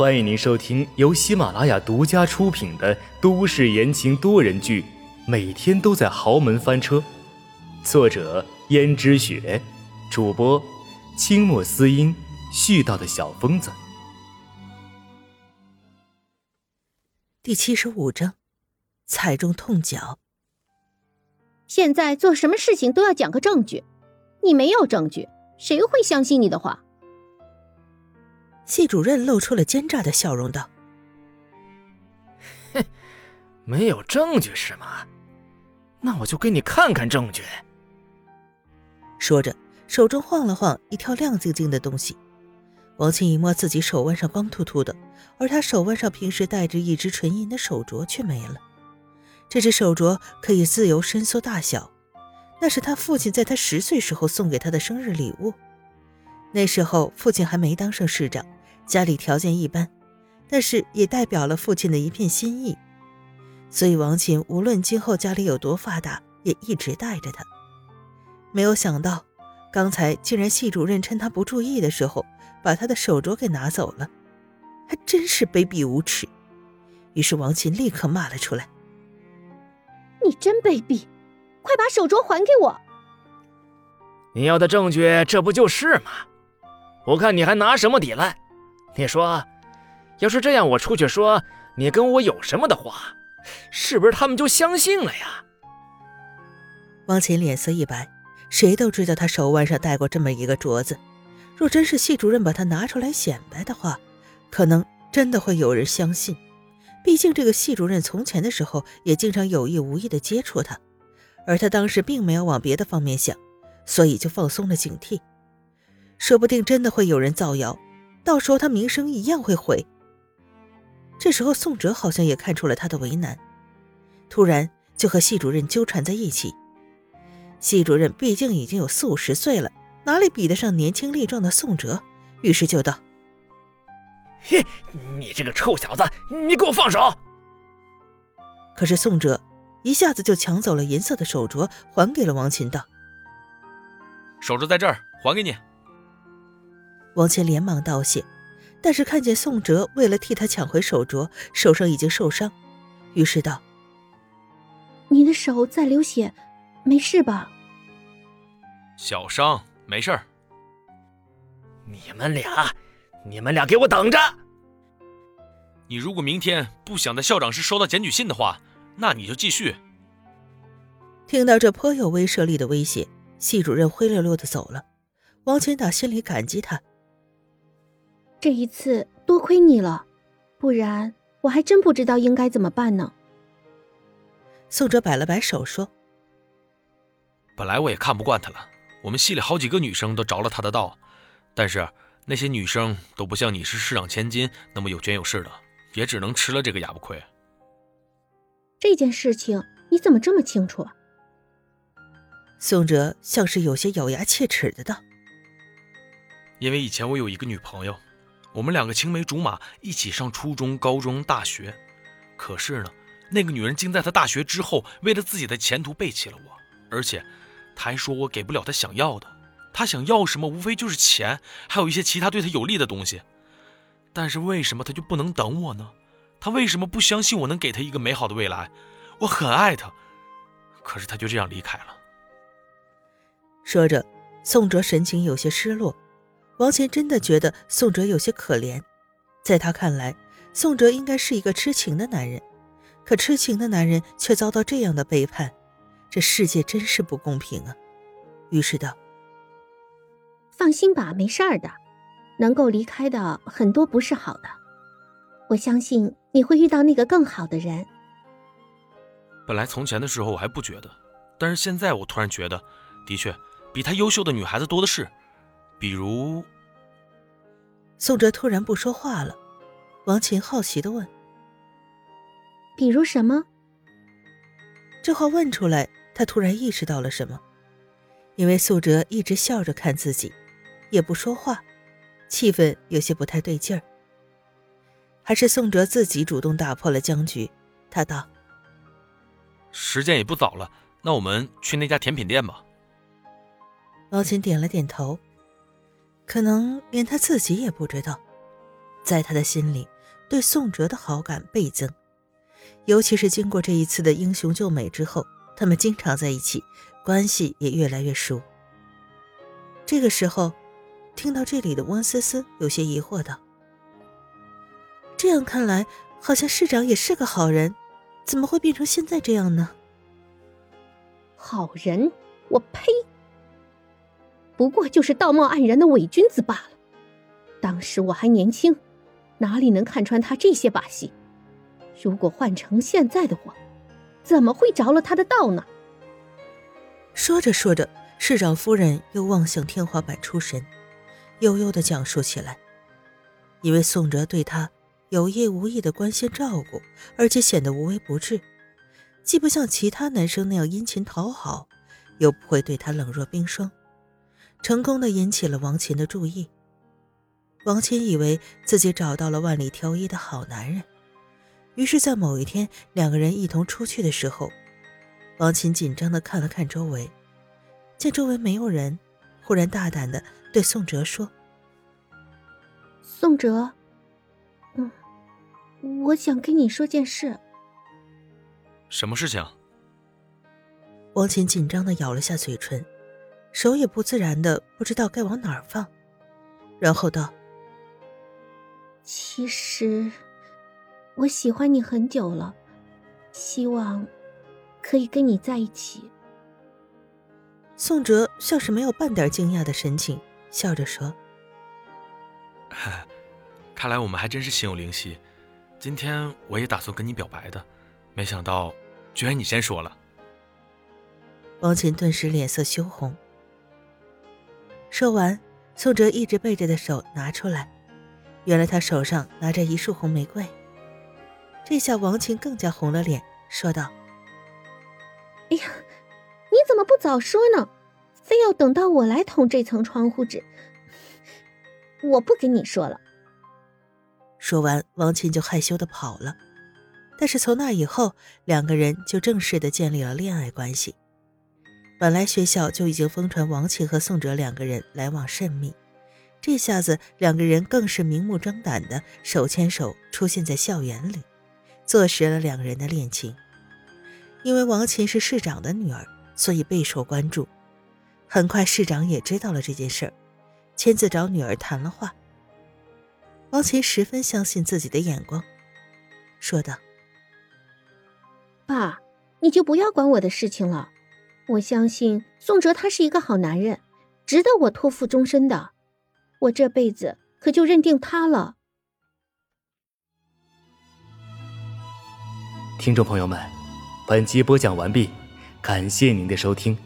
欢迎您收听由喜马拉雅独家出品的都市言情多人剧《每天都在豪门翻车》，作者：胭脂雪，主播：清墨思音，絮叨的小疯子。第七十五章，踩中痛脚。现在做什么事情都要讲个证据，你没有证据，谁会相信你的话？系主任露出了奸诈的笑容，道：“哼，没有证据是吗？那我就给你看看证据。”说着，手中晃了晃一条亮晶晶的东西。王庆一摸自己手腕上光秃秃的，而他手腕上平时戴着一只纯银的手镯却没了。这只手镯可以自由伸缩大小，那是他父亲在他十岁时候送给他的生日礼物。那时候父亲还没当上市长。家里条件一般，但是也代表了父亲的一片心意，所以王琴无论今后家里有多发达，也一直带着他。没有想到，刚才竟然系主任趁他不注意的时候，把他的手镯给拿走了，还真是卑鄙无耻。于是王琴立刻骂了出来：“你真卑鄙！快把手镯还给我！你要的证据，这不就是吗？我看你还拿什么抵赖？”你说，要是这样，我出去说你跟我有什么的话，是不是他们就相信了呀？王琴脸色一白，谁都知道他手腕上戴过这么一个镯子，若真是系主任把它拿出来显摆的话，可能真的会有人相信。毕竟这个系主任从前的时候也经常有意无意的接触他，而他当时并没有往别的方面想，所以就放松了警惕，说不定真的会有人造谣。到时候他名声一样会毁。这时候宋哲好像也看出了他的为难，突然就和系主任纠缠在一起。系主任毕竟已经有四五十岁了，哪里比得上年轻力壮的宋哲？于是就道：“嘿，你这个臭小子，你给我放手！”可是宋哲一下子就抢走了银色的手镯，还给了王琴，道：“手镯在这儿，还给你。”王谦连忙道谢，但是看见宋哲为了替他抢回手镯，手上已经受伤，于是道：“你的手在流血，没事吧？”“小伤，没事儿。”“你们俩，你们俩给我等着！你如果明天不想在校长室收到检举信的话，那你就继续。”听到这颇有威慑力的威胁，系主任灰溜溜的走了。王千打心里感激他。这一次多亏你了，不然我还真不知道应该怎么办呢。宋哲摆了摆手说：“本来我也看不惯他了，我们系里好几个女生都着了他的道，但是那些女生都不像你是市长千金那么有权有势的，也只能吃了这个哑巴亏。”这件事情你怎么这么清楚？宋哲像是有些咬牙切齿的道：“因为以前我有一个女朋友。”我们两个青梅竹马，一起上初中、高中、大学。可是呢，那个女人竟在她大学之后，为了自己的前途背弃了我，而且，她还说我给不了她想要的。她想要什么，无非就是钱，还有一些其他对她有利的东西。但是为什么她就不能等我呢？她为什么不相信我能给她一个美好的未来？我很爱她，可是她就这样离开了。说着，宋哲神情有些失落。王乾真的觉得宋哲有些可怜，在他看来，宋哲应该是一个痴情的男人，可痴情的男人却遭到这样的背叛，这世界真是不公平啊！于是道：“放心吧，没事儿的，能够离开的很多不是好的，我相信你会遇到那个更好的人。”本来从前的时候我还不觉得，但是现在我突然觉得，的确，比他优秀的女孩子多的是。比如，宋哲突然不说话了。王琴好奇的问：“比如什么？”这话问出来，他突然意识到了什么，因为宋哲一直笑着看自己，也不说话，气氛有些不太对劲儿。还是宋哲自己主动打破了僵局，他道：“时间也不早了，那我们去那家甜品店吧。”王琴点了点头。可能连他自己也不知道，在他的心里，对宋哲的好感倍增。尤其是经过这一次的英雄救美之后，他们经常在一起，关系也越来越熟。这个时候，听到这里的温思思有些疑惑道：“这样看来，好像市长也是个好人，怎么会变成现在这样呢？”好人，我呸！不过就是道貌岸然的伪君子罢了。当时我还年轻，哪里能看穿他这些把戏？如果换成现在的我，怎么会着了他的道呢？说着说着，市长夫人又望向天花板出神，悠悠的讲述起来。因为宋哲对他有意无意的关心照顾，而且显得无微不至，既不像其他男生那样殷勤讨好，又不会对他冷若冰霜，成功的引起了王琴的注意。王琴以为自己找到了万里挑一的好男人。于是，在某一天，两个人一同出去的时候，王琴紧张的看了看周围，见周围没有人，忽然大胆的对宋哲说：“宋哲，嗯，我想跟你说件事。”“什么事情？”王琴紧张的咬了下嘴唇，手也不自然的不知道该往哪儿放，然后道：“其实……”我喜欢你很久了，希望可以跟你在一起。宋哲像是没有半点惊讶的神情，笑着说：“看来我们还真是心有灵犀。今天我也打算跟你表白的，没想到居然你先说了。”王琴顿时脸色羞红。说完，宋哲一直背着的手拿出来，原来他手上拿着一束红玫瑰。这下王琴更加红了脸，说道：“哎呀，你怎么不早说呢？非要等到我来捅这层窗户纸？我不跟你说了。”说完，王琴就害羞的跑了。但是从那以后，两个人就正式的建立了恋爱关系。本来学校就已经疯传王琴和宋哲两个人来往甚密，这下子两个人更是明目张胆的手牵手出现在校园里。坐实了两个人的恋情。因为王琴是市长的女儿，所以备受关注。很快，市长也知道了这件事儿，亲自找女儿谈了话。王琴十分相信自己的眼光，说道：“爸，你就不要管我的事情了。我相信宋哲他是一个好男人，值得我托付终身的。我这辈子可就认定他了。”听众朋友们，本集播讲完毕，感谢您的收听。